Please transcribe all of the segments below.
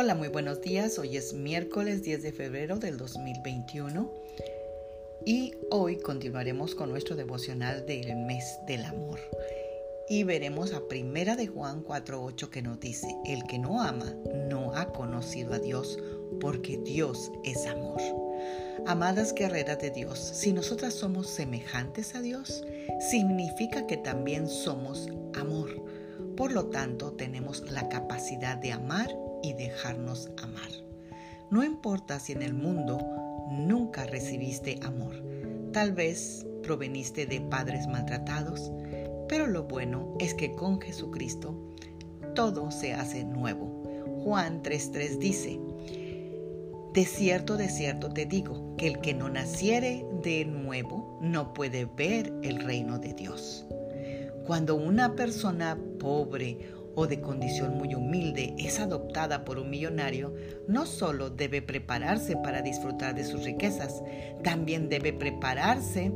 Hola, muy buenos días. Hoy es miércoles 10 de febrero del 2021 y hoy continuaremos con nuestro devocional del mes del amor. Y veremos a Primera de Juan 4:8 que nos dice, el que no ama no ha conocido a Dios, porque Dios es amor. Amadas guerreras de Dios, si nosotras somos semejantes a Dios, significa que también somos amor. Por lo tanto, tenemos la capacidad de amar y dejarnos amar. No importa si en el mundo nunca recibiste amor. Tal vez proveniste de padres maltratados, pero lo bueno es que con Jesucristo todo se hace nuevo. Juan 3:3 dice, De cierto, de cierto te digo, que el que no naciere de nuevo no puede ver el reino de Dios. Cuando una persona pobre o de condición muy humilde es adoptada por un millonario, no solo debe prepararse para disfrutar de sus riquezas, también debe prepararse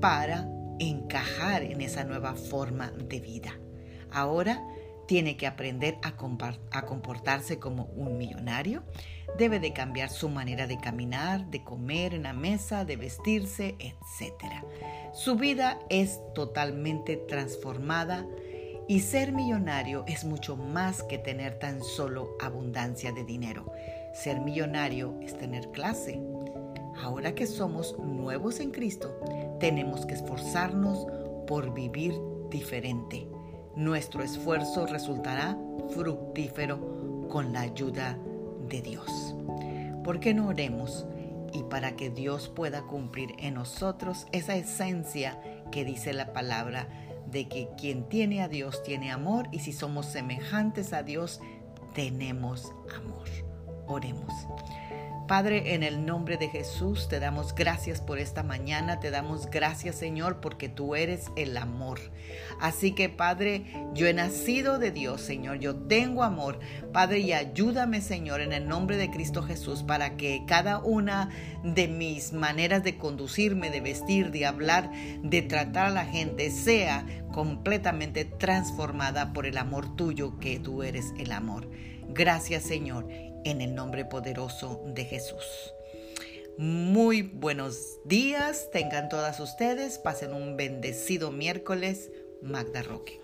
para encajar en esa nueva forma de vida. Ahora tiene que aprender a, comportarse como un millonario, debe de cambiar su manera de caminar, de comer en la mesa, de vestirse, etc. Su vida es totalmente transformada y ser millonario es mucho más que tener tan solo abundancia de dinero. Ser millonario es tener clase. Ahora que somos nuevos en Cristo, tenemos que esforzarnos por vivir diferente. Nuestro esfuerzo resultará fructífero con la ayuda de Dios. ¿Por qué no oremos? Y para que Dios pueda cumplir en nosotros esa esencia que dice la palabra de que quien tiene a Dios tiene amor y si somos semejantes a Dios, tenemos amor. Oremos. Padre, en el nombre de Jesús te damos gracias por esta mañana, te damos gracias Señor porque tú eres el amor. Así que Padre, yo he nacido de Dios Señor, yo tengo amor. Padre, y ayúdame Señor en el nombre de Cristo Jesús para que cada una de mis maneras de conducirme, de vestir, de hablar, de tratar a la gente sea completamente transformada por el amor tuyo que tú eres el amor. Gracias Señor en el nombre poderoso de Jesús. Muy buenos días, tengan todas ustedes, pasen un bendecido miércoles, Magda Roque.